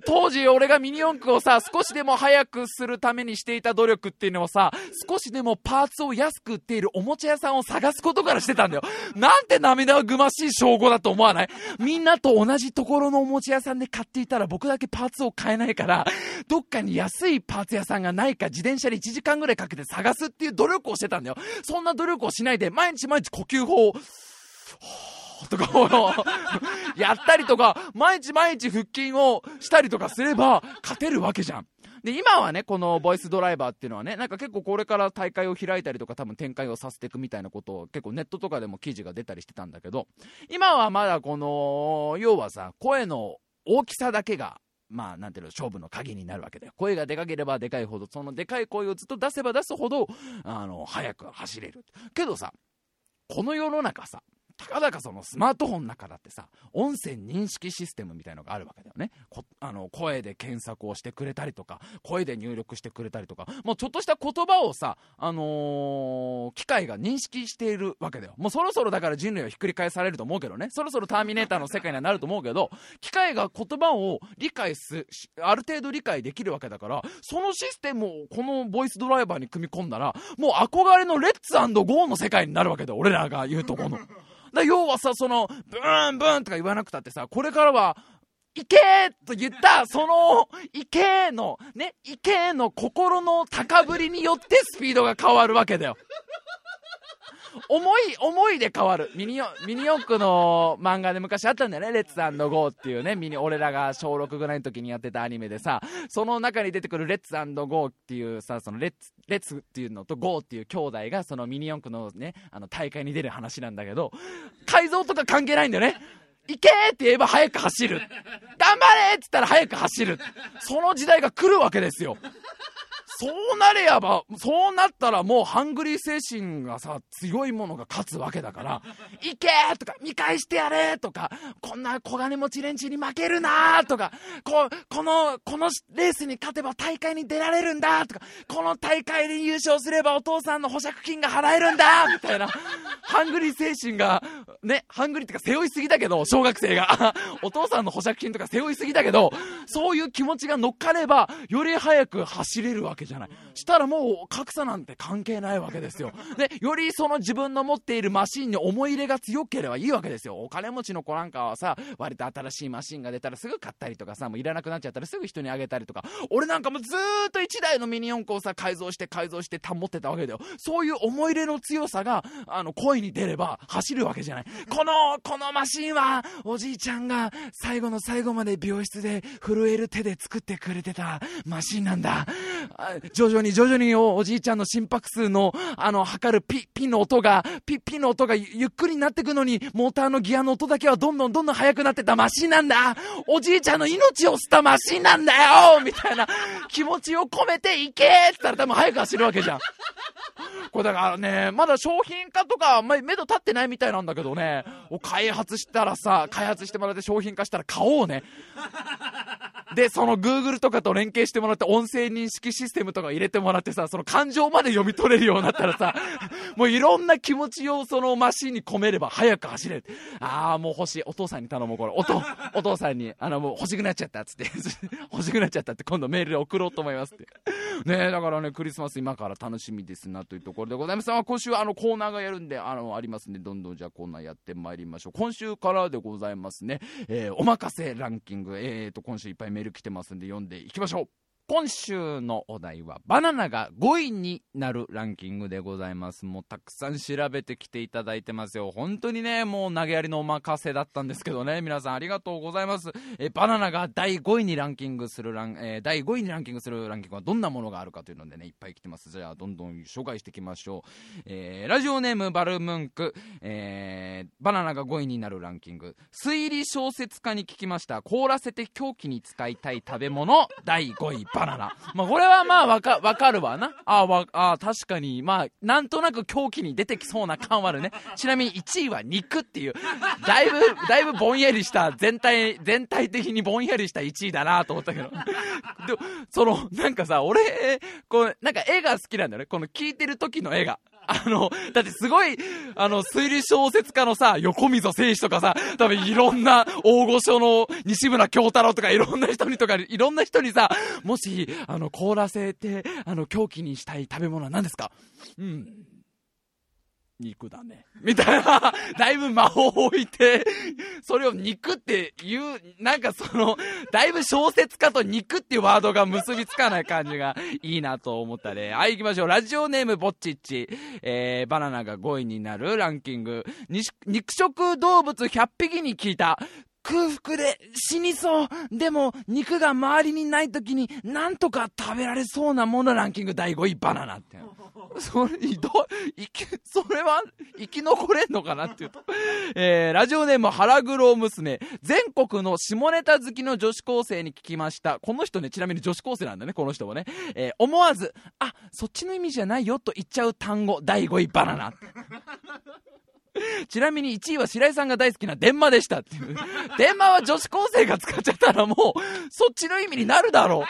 A: 当時俺がミニ四駆をさ、少しでも速くするためにしていた努力っていうのはさ、少しでもパーツを安く売っているおもちゃ屋さんを探すことからしてたんだよ。なんて涙ぐましい称号だと思わない？みんなと同じところのおもちゃ屋さんで買っていたら僕だけパーツを買えないから、どっかに安いパーツ屋さんがないか自転車で1時間ぐらいかけて探すっていう努力をしてたんだよ。そんな努力をしないで毎日毎日呼吸法を、とか *laughs* やったりとか、毎日毎日腹筋をしたりとかすれば勝てるわけじゃん。で、今はね、このボイスドライバーっていうのはね、なんか結構これから大会を開いたりとか多分展開をさせていくみたいなことを結構ネットとかでも記事が出たりしてたんだけど、今はまだこの、要はさ、声の大きさだけがまあ、なんていうの、勝負の鍵になるわけだよ。声がでかければでかいほど、そのでかい声をずっと出せば出すほど、あの、速く走れる。けどさ、この世の中さ、たかだかそのスマートフォンの中だってさ、音声認識システムみたいのがあるわけだよね。あの、声で検索をしてくれたりとか、声で入力してくれたりとか、もうちょっとした言葉をさ、あのー、機械が認識しているわけだよ。もうそろそろだから人類はひっくり返されると思うけどね。そろそろターミネーターの世界にはなると思うけど、機械が言葉を理解す、ある程度理解できるわけだから、そのシステムをこのボイスドライバーに組み込んだら、もう憧れのレッツゴーの世界になるわけだよ。俺らが言うとこの。だ要はさ、その、ブーンブーンとか言わなくたってさ、これからは、いけと言った、その、いけの、ね、いけの心の高ぶりによってスピードが変わるわけだよ。思い、思いで変わる。ミニヨ、ミニ四駆の漫画で昔あったんだよね。レッツゴーっていうね、ミニ、俺らが小6ぐらいの時にやってたアニメでさ、その中に出てくるレッツゴーっていうさ、そのレッツ、レッツっていうのとゴーっていう兄弟がそのミニ四駆のね、あの大会に出る話なんだけど、改造とか関係ないんだよね。行けって言えば早く走る。頑張れって言ったら早く走る。その時代が来るわけですよ。そうなれやば、そうなったらもうハングリー精神がさ、強いものが勝つわけだから、*laughs* 行けとか、見返してやれとか、こんな小金持ち連中に負けるなとか、こ、この、このレースに勝てば大会に出られるんだとか、この大会で優勝すればお父さんの保釈金が払えるんだみたいな、*laughs* ハングリー精神がね、ハングリってか背負いすぎだけど、小学生が。*laughs* お父さんの保釈金とか背負いすぎだけど、そういう気持ちが乗っかれば、より早く走れるわけじゃない。したらもう格差なんて関係ないわけですよ。で、よりその自分の持っているマシンに思い入れが強ければいいわけですよ。お金持ちの子なんかはさ、割と新しいマシンが出たらすぐ買ったりとかさ、もういらなくなっちゃったらすぐ人にあげたりとか、俺なんかもずっと1台のミニ四駆をさ、改造して改造して保ってたわけだよ。そういう思い入れの強さが、あの、声に出れば走るわけじゃない。この、このマシンは、おじいちゃんが最後の最後まで病室で震える手で作ってくれてたマシンなんだ。徐々に徐々におじいちゃんの心拍数の、あの、測るピッ、ピの音が、ピッ、ピの音がゆっくりになってくのに、モーターのギアの音だけはどんどんどんどん速くなってたマシンなんだ。おじいちゃんの命を吸ったマシンなんだよみたいな気持ちを込めていけって言ったら多分速く走るわけじゃん。これだからね、まだ商品化とか、ま、目処立ってないみたいなんだけどね、開発したらさ、開発してもらって商品化したら買おうね。で、その Google とかと連携してもらって音声認識システムとか入れてもらってさ、その感情まで読み取れるようになったらさ、*laughs* もういろんな気持ちをそのマシンに込めれば早く走れる。ああ、もう欲しい。お父さんに頼もう、これ。おと、*laughs* お父さんに、あの、もう欲しくなっちゃったっつって。*laughs* 欲しくなっちゃったって今度メールで送ろうと思いますって。ねだからね、クリスマス今から楽しみですなというところでございます。今週あのコーナーがやるんで、あの、ありますんで、どんどんじゃあコーナーやってまいりましょう。今週からでございますね。えー、おまかせランキング。えーと、今週いっぱいメール来てますんで読んでいきましょう。今週のお題はバナナが5位になるランキングでございます。もうたくさん調べてきていただいてますよ。本当にねもう投げやりのお任せだったんですけどね皆さんありがとうございます。えバナナが第5位にランキングするラン、えー、第5位にランキングするランキングはどんなものがあるかというのでねいっぱい来てます。じゃあどんどん紹介していきましょう、えー、ラジオネームバルムンク、えー、バナナが5位になるランキング。推理小説家に聞きました。凍らせて狂気に使いたい食べ物。第5位。バナナ。まあ、これはまあ、わか、わかるわな。あわ、あ確かに、まあ、なんとなく狂気に出てきそうな感はあるね。ちなみに1位は肉っていう、だいぶ、だいぶぼんやりした、全体、全体的にぼんやりした1位だなと思ったけど。でその、なんかさ、俺、こう、なんか絵が好きなんだよね。この聞いてる時の絵が。あの、だってすごい、あの、推理小説家のさ、横溝正史とかさ、多分いろんな大御所の西村京太郎とかいろんな人にとか、いろんな人にさ、もし、あの、凍らせて、あの、狂気にしたい食べ物は何ですか？うん。肉だね。みたいな、*laughs* だいぶ魔法を置いて、それを肉って言う、なんかその、だいぶ小説家と肉っていうワードが結びつかない感じがいいなと思ったね。はい、行きましょう。ラジオネームぼっちっち。えー、バナナが5位になるランキング。肉食動物100匹に聞いた。空腹で死にそう。でも、肉が周りにない時に、なんとか食べられそうなものランキング第5位バナナって。*laughs* それ、ど、生き、それは、生き残れんのかなっていうと。えー、ラジオネーム腹黒娘。全国の下ネタ好きの女子高生に聞きました。この人ね、ちなみに女子高生なんだね、この人もね。えー、思わず、あ、そっちの意味じゃないよと言っちゃう単語、第5位バナナ。*laughs* ちなみに1位は白井さんが大好きな電話でしたっていう。*laughs* 電話は女子高生が使っちゃったらもう、そっちの意味になるだろう。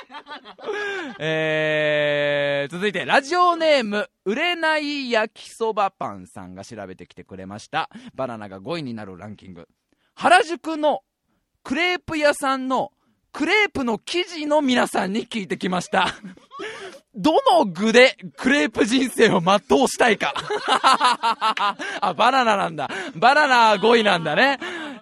A: *laughs* えー、続いて、ラジオネーム、売れない焼きそばパンさんが調べてきてくれました。バナナが5位になるランキング。原宿のクレープ屋さんのクレープの生地の皆さんに聞いてきました。*laughs* どの具でクレープ人生を全うしたいか。*laughs* あ、バナナなんだ。バナナ5位なんだね。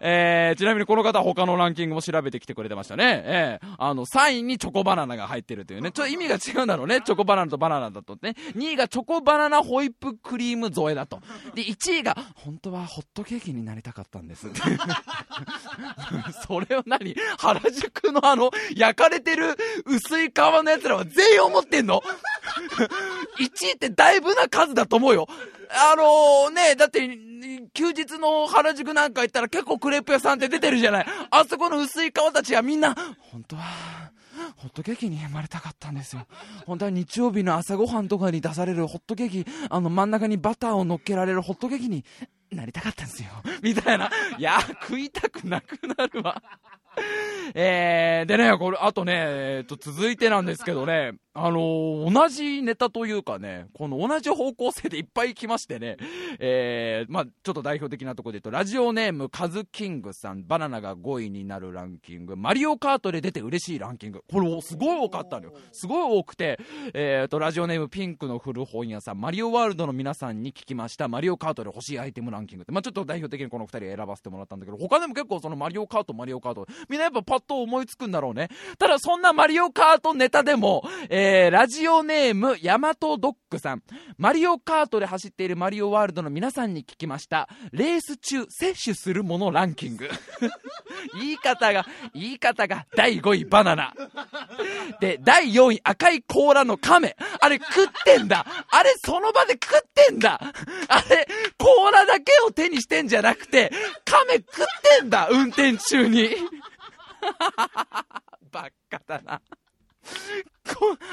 A: えー、ちなみにこの方他のランキングも調べてきてくれてましたね。えー、あの、3位にチョコバナナが入ってるというね。ちょっと意味が違うんだろうね。チョコバナナとバナナだとね。2位がチョコバナナホイップクリーム添えだと。で、1位が、本当はホットケーキになりたかったんです。*laughs* それを何？原宿のあの、焼かれてる薄い皮の奴らは全員思ってんの *laughs* 1位ってだいぶな数だと思うよ。あのー、ね、だって、休日の原宿なんか行ったら結構クレープ屋さんって出てるじゃない。あそこの薄い顔たちはみんな、本当は、ホットケーキに生まれたかったんですよ。本当は日曜日の朝ごはんとかに出されるホットケーキ、あの真ん中にバターを乗っけられるホットケーキになりたかったんですよ。みたいな。いや、食いたくなくなるわ。えー、でね、これ、あとね、えー、と、続いてなんですけどね、あのー、同じネタというかね、この同じ方向性でいっぱい来ましてね、えー、まあちょっと代表的なところで言うと、ラジオネームカズキングさん、バナナが5位になるランキング、マリオカートで出て嬉しいランキング、これすごい多かったのよ。すごい多くて、えーと、ラジオネームピンクの古本屋さん、マリオワールドの皆さんに聞きました、マリオカートで欲しいアイテムランキングって、まあちょっと代表的にこの2人選ばせてもらったんだけど、他でも結構そのマリオカート、マリオカート、みんなやっぱパッと思いつくんだろうね。ただそんなマリオカートネタでも、えー、ラジオネーム、ヤマトドッグさん。マリオカートで走っているマリオワールドの皆さんに聞きました。レース中、摂取するものランキング。*laughs* 言い方が、言い方が、第5位バナナ。で、第4位赤い甲羅の亀。あれ食ってんだ。あれその場で食ってんだ。あれ、甲羅だけを手にしてんじゃなくて、亀食ってんだ。運転中に。*laughs* バカだな。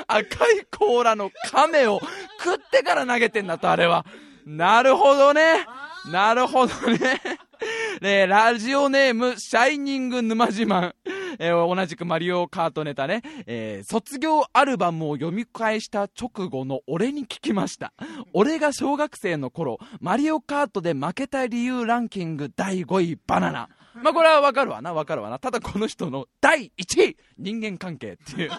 A: 赤い甲羅の亀を食ってから投げてんだと、あれは。なるほどね。なるほどね。*laughs* ねラジオネーム、シャイニング沼自慢。えー、同じくマリオカートネタね、えー、卒業アルバムを読み返した直後の俺に聞きました。俺が小学生の頃、マリオカートで負けた理由ランキング第5位バナナ。まあこれはわかるわな、わかるわな。ただこの人の第1位人間関係っていう。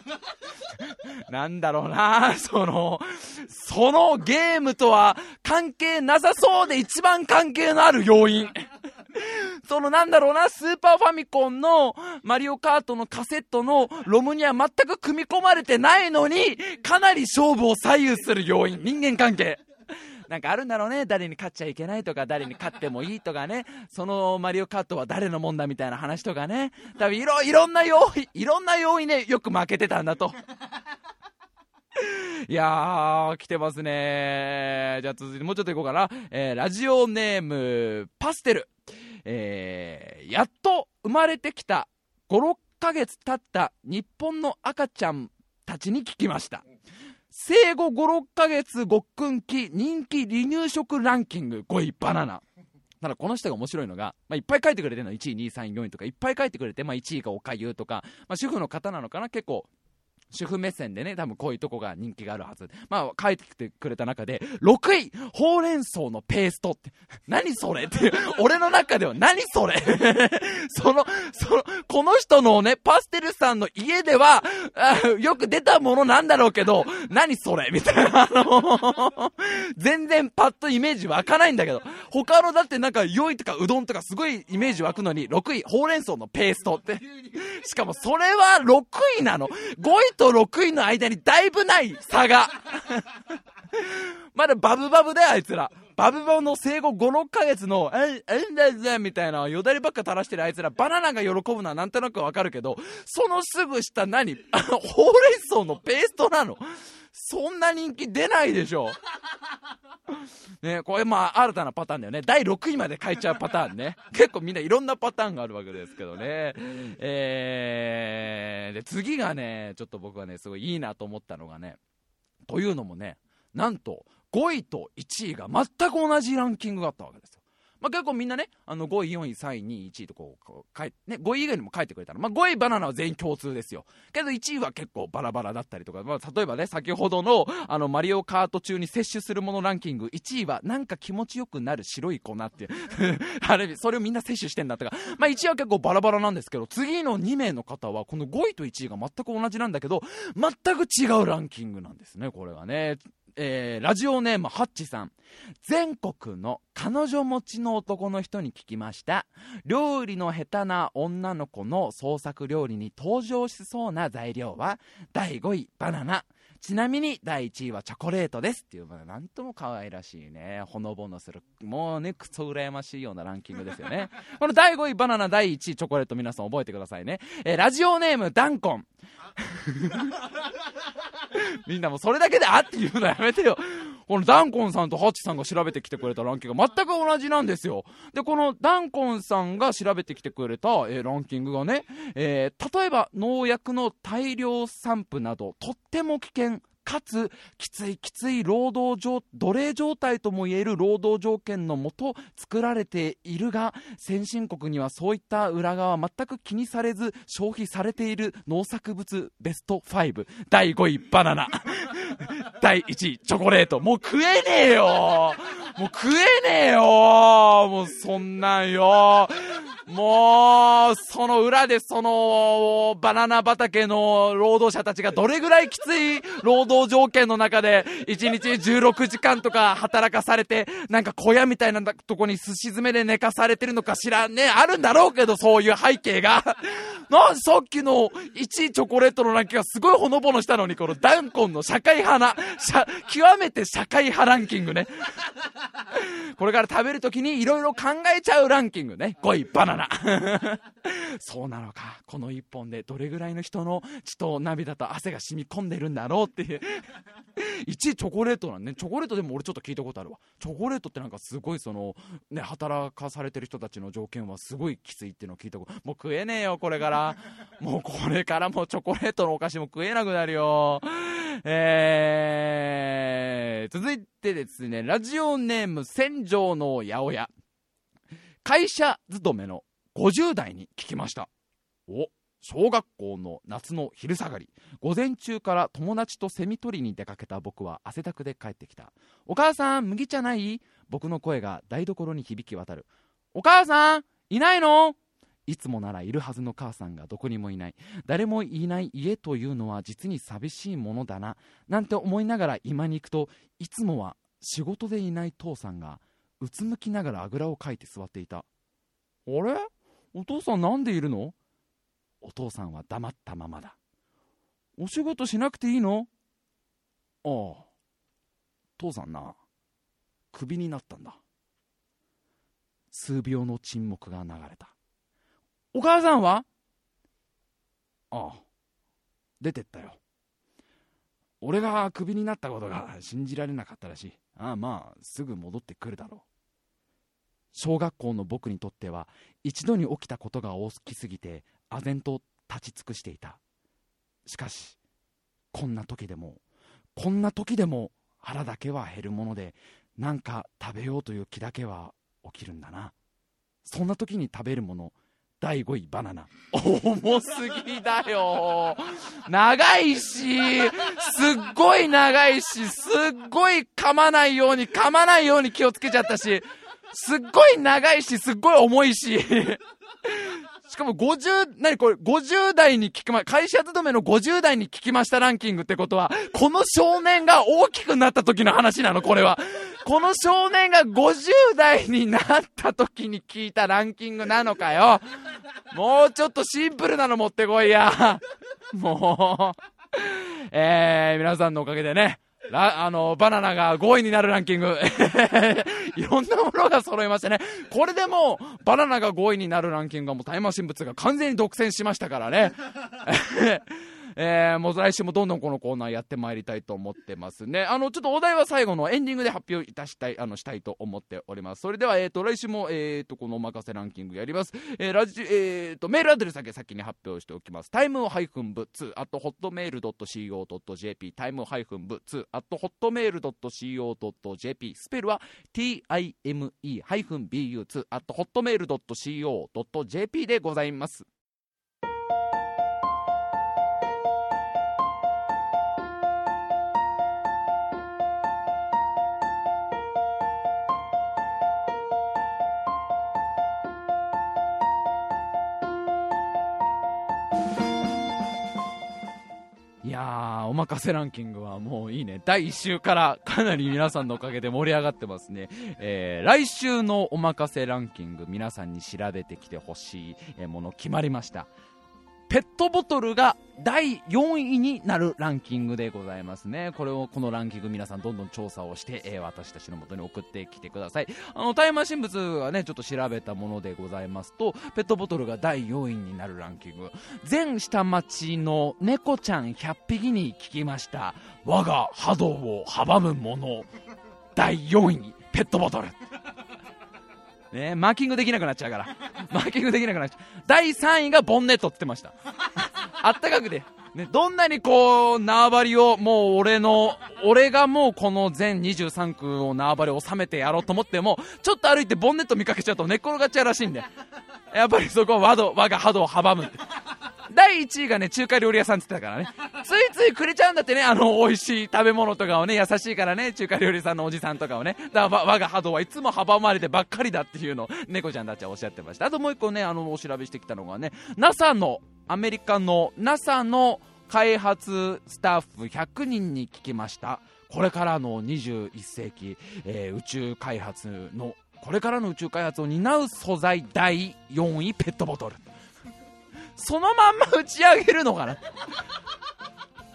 A: *laughs* なんだろうな、その、そのゲームとは関係なさそうで一番関係のある要因。*laughs* そのなんだろうな、スーパーファミコンのマリオカートのカセットのロムには全く組み込まれてないのに、かなり勝負を左右する要因、人間関係。なんかあるんだろうね。誰に勝っちゃいけないとか、誰に勝ってもいいとかね。そのマリオカートは誰のもんだみたいな話とかね。多分いろ、いろんな要因、いろんな要因ね、よく負けてたんだと。いやー、来てますねじゃあ続いてもうちょっといこうかな。えー、ラジオネーム、パステル。えー、やっと生まれてきた5、6ヶ月経った日本の赤ちゃんたちに聞きました。生後5、6ヶ月ごっくん期人気離乳食ランキング。5位バナナ。ただこの人が面白いのが、まあ、いっぱい書いてくれてるの。1位、2位、3位、4位とか。いっぱい書いてくれて、まあ、1位がおかゆとか、まあ、主婦の方なのかな。結構主婦目線でね、多分こういうとこが人気があるはず。まあ、書いてきてくれた中で、6位、ほうれん草のペーストって、何それって、*laughs* 俺の中では何それ？*laughs* その、その、この人のね、パステルさんの家では、よく出たものなんだろうけど、何それ？みたいな、あの全然パッとイメージ湧かないんだけど、他のだってなんか、酔いとかうどんとかすごいイメージ湧くのに、6位、ほうれん草のペーストって。しかもそれは6位なの。5位とと6位の間にだいぶない差が。*laughs* まだバブバブだよ、あいつら。バブバブの生後5、6ヶ月の、え、えんだぜ、みたいな、よだればっか垂らしてるあいつら、バナナが喜ぶのはなんとなくわかるけど、そのすぐ下何、ほうれん草のペーストなのそんな人気出ないでしょ。ね、これまあ新たなパターンだよね。第6位まで変えちゃうパターンね。結構みんないろんなパターンがあるわけですけどね。えー、で、次がね、ちょっと僕はね、すごいいいなと思ったのがね、というのもね、なんと5位と1位が全く同じランキングがあったわけですよ。まあ、結構みんなね、あの5位、4位、3位、2位、1位とこう、こうね、5位以外にも書いてくれたの。まあ、5位バナナは全員共通ですよ。けど1位は結構バラバラだったりとか、まあ、例えばね、先ほどの、あの、マリオカート中に摂取するものランキング、1位はなんか気持ちよくなる白い粉っていう。*laughs* あれ、それをみんな摂取してんだとか。まあ、1位は結構バラバラなんですけど、次の2名の方は、この5位と1位が全く同じなんだけど、全く違うランキングなんですね、これがね。えー、ラジオネームハッチさん。全国の彼女持ちの男の人に聞きました。料理の下手な女の子の創作料理に登場しそうな材料は、第5位、バナナ。ちなみに第1位はチョコレートですっていう、なんとも可愛らしいね、ほのぼのする、もうね、くそ羨ましいようなランキングですよね。*laughs* この第5位バナナ、第1位チョコレート皆さん覚えてくださいね。えー、ラジオネームダンコン。*laughs* みんなもうそれだけであって言うのやめてよ。このダンコンさんとハッチさんが調べてきてくれたランキングが全く同じなんですよ。で、このダンコンさんが調べてきてくれた、えー、ランキングがね、えー、例えば農薬の大量散布など、とっても危険かつきついきつい労働状奴隷状態ともいえる労働条件のもと作られているが先進国にはそういった裏側全く気にされず消費されている農作物ベスト5第5位バナナ第1位チョコレートもう食えねえよもう食えねえよもうそんなんよもう、その裏でその、バナナ畑の労働者たちがどれぐらいきつい労働条件の中で、1日16時間とか働かされて、なんか小屋みたいなとこに寿司詰めで寝かされてるのか知らんね。あるんだろうけど、そういう背景が。なんさっきの1位チョコレートのランキングがすごいほのぼのしたのに、このダンコンの社会派な、極めて社会派ランキングね。これから食べるときにいろいろ考えちゃうランキングね。5位、バナナ。*laughs* そうなのか。この一本でどれぐらいの人の血と涙と汗が染み込んでるんだろうっていう。1位チョコレートなんね。チョコレートでも俺ちょっと聞いたことあるわ。チョコレートってなんかすごいその、ね、働かされてる人たちの条件はすごいきついっていうのを聞いたこと。もう食えねえよ、これから。もうこれからもチョコレートのお菓子も食えなくなるよ。えー、続いてですね、ラジオネーム戦場の八百屋。会社勤めの50代に聞きました。お小学校の夏の昼下がり。午前中から友達とセミ取りに出かけた僕は汗だくで帰ってきた。お母さん麦茶ない？僕の声が台所に響き渡る。お母さんいないの？いつもならいるはずの母さんがどこにもいない誰もいない家というのは実に寂しいものだななんて思いながら今に行くといつもは仕事でいない父さんがうつむきながらあぐらをかいて座っていたあれ？お父さんなんでいるの？お父さんは黙ったままだ。お仕事しなくていいの？ああ。父さんな、クビになったんだ。数秒の沈黙が流れた。お母さんは？ああ。出てったよ。俺がクビになったことが *laughs* 信じられなかったらしい。ああまあ、すぐ戻ってくるだろう。小学校の僕にとっては一度に起きたことが大きすぎて唖然と立ち尽くしていたしかしこんな時でもこんな時でも腹だけは減るものでなんか食べようという気だけは起きるんだなそんな時に食べるもの第5位バナナ重すぎだよ長いしすっごい長いしすっごい噛まないように噛まないように気をつけちゃったしすっごい長いし、すっごい重いし。しかも50、何これ、50代に聞きま、会社勤めの50代に聞きましたランキングってことは、この少年が大きくなった時の話なの、これは。この少年が50代になった時に聞いたランキングなのかよ。もうちょっとシンプルなの持ってこいや。もう。えー、皆さんのおかげでね、あの、バナナが5位になるランキング。*laughs* いろんなものが揃いましたね。これでもう、バナナが5位になるランキングはもうタイマー新物が完全に独占しましたからね。えー、もう来週もどんどんこのコーナーやってまいりたいと思ってますね。あの、ちょっとお題は最後のエンディングで発表いたしたい、あの、したいと思っております。それでは、えっ、ー、と、来週も、えっ、ー、と、このおまかせランキングやります。えー、ラジ、えっ、と、メールアドレスだけ先に発表しておきます。タイムハイフンブ2 at hotmail.co.jp タイムハイフンブ2 at hotmail.co.jp スペルは time-bu2 at hotmail.co.jp でございます。おまかせランキングはもういいね。第1週からかなり皆さんのおかげで盛り上がってますね。えー、来週のおまかせランキング皆さんに調べてきてほしいもの決まりました。ペットボトルが第4位になるランキングでございますね。これを、このランキング皆さんどんどん調査をして、えー、私たちの元に送ってきてください。あの、タイマー新物はね、ちょっと調べたものでございますと、ペットボトルが第4位になるランキング。全下町の猫ちゃん100匹に聞きました。我が波動を阻むもの。第4位に、ペットボトル。ね、マーキングできなくなっちゃうから。マーキングできなくなっちゃう。第3位がボンネットって言ってました。*laughs* あったかくて、ね、どんなにこう、縄張りを、もう俺の、俺がもうこの全23区を縄張りを収めてやろうと思っても、ちょっと歩いてボンネット見かけちゃうと寝っ転がっちゃうらしいんで。やっぱりそこは和が波動を阻むって。第1位がね、中華料理屋さんって言ってたからね。*laughs* ついついくれちゃうんだってね、あの、美味しい食べ物とかをね、優しいからね、中華料理屋さんのおじさんとかをね。だから、我が波動はいつも阻まれてばっかりだっていうのを、猫ちゃんたちはおっしゃってました。あともう一個ね、あの、お調べしてきたのがね、NASA の、アメリカの NASA の開発スタッフ100人に聞きました。これからの21世紀、えー、宇宙開発の、これからの宇宙開発を担う素材第4位ペットボトル。そのまんま打ち上げるのかな？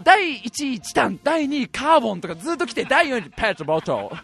A: 第1位チタン、第2位カーボンとかずっと来て、第4位ペットボトル。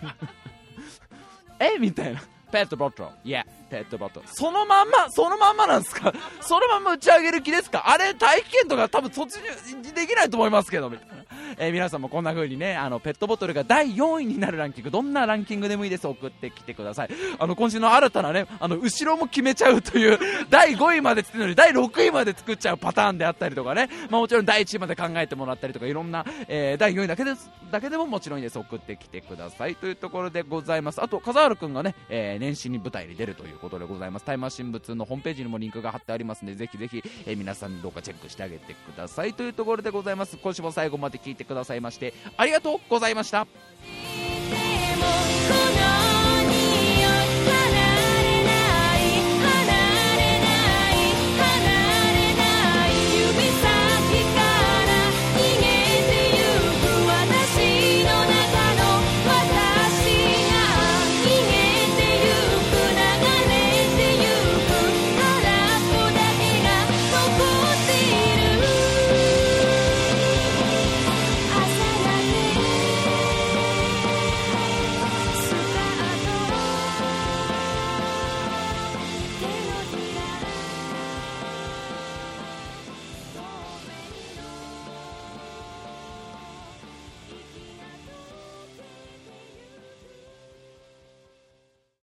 A: *laughs* え？みたいな。ペットボトル。いや、ペットボトル。そのまんま、そのまんまなんですか？*laughs* そのまんま打ち上げる気ですか？あれ、大気圏とか多分突入できないと思いますけど、みたいな。*laughs* えー、皆さんもこんな風にね、あの、ペットボトルが第4位になるランキング、どんなランキングでもいいです、送ってきてください。あの、今週の新たなね、あの、後ろも決めちゃうという、*laughs* 第5位までつってのに、第6位まで作っちゃうパターンであったりとかね、まあもちろん第1位まで考えてもらったりとか、いろんな、えー、第4位だけです、だけでももちろんいいです、送ってきてください。というところでございます。あと、笠原くんがね、えー、年始に舞台に出るといういうことでございます。タイマー新物のホームページにもリンクが貼ってありますので、ぜひぜひ、えー、皆さんどうかチェックしてあげてください。というところでございます。今週も最後まで聞いてくださいまして、ありがとうございました。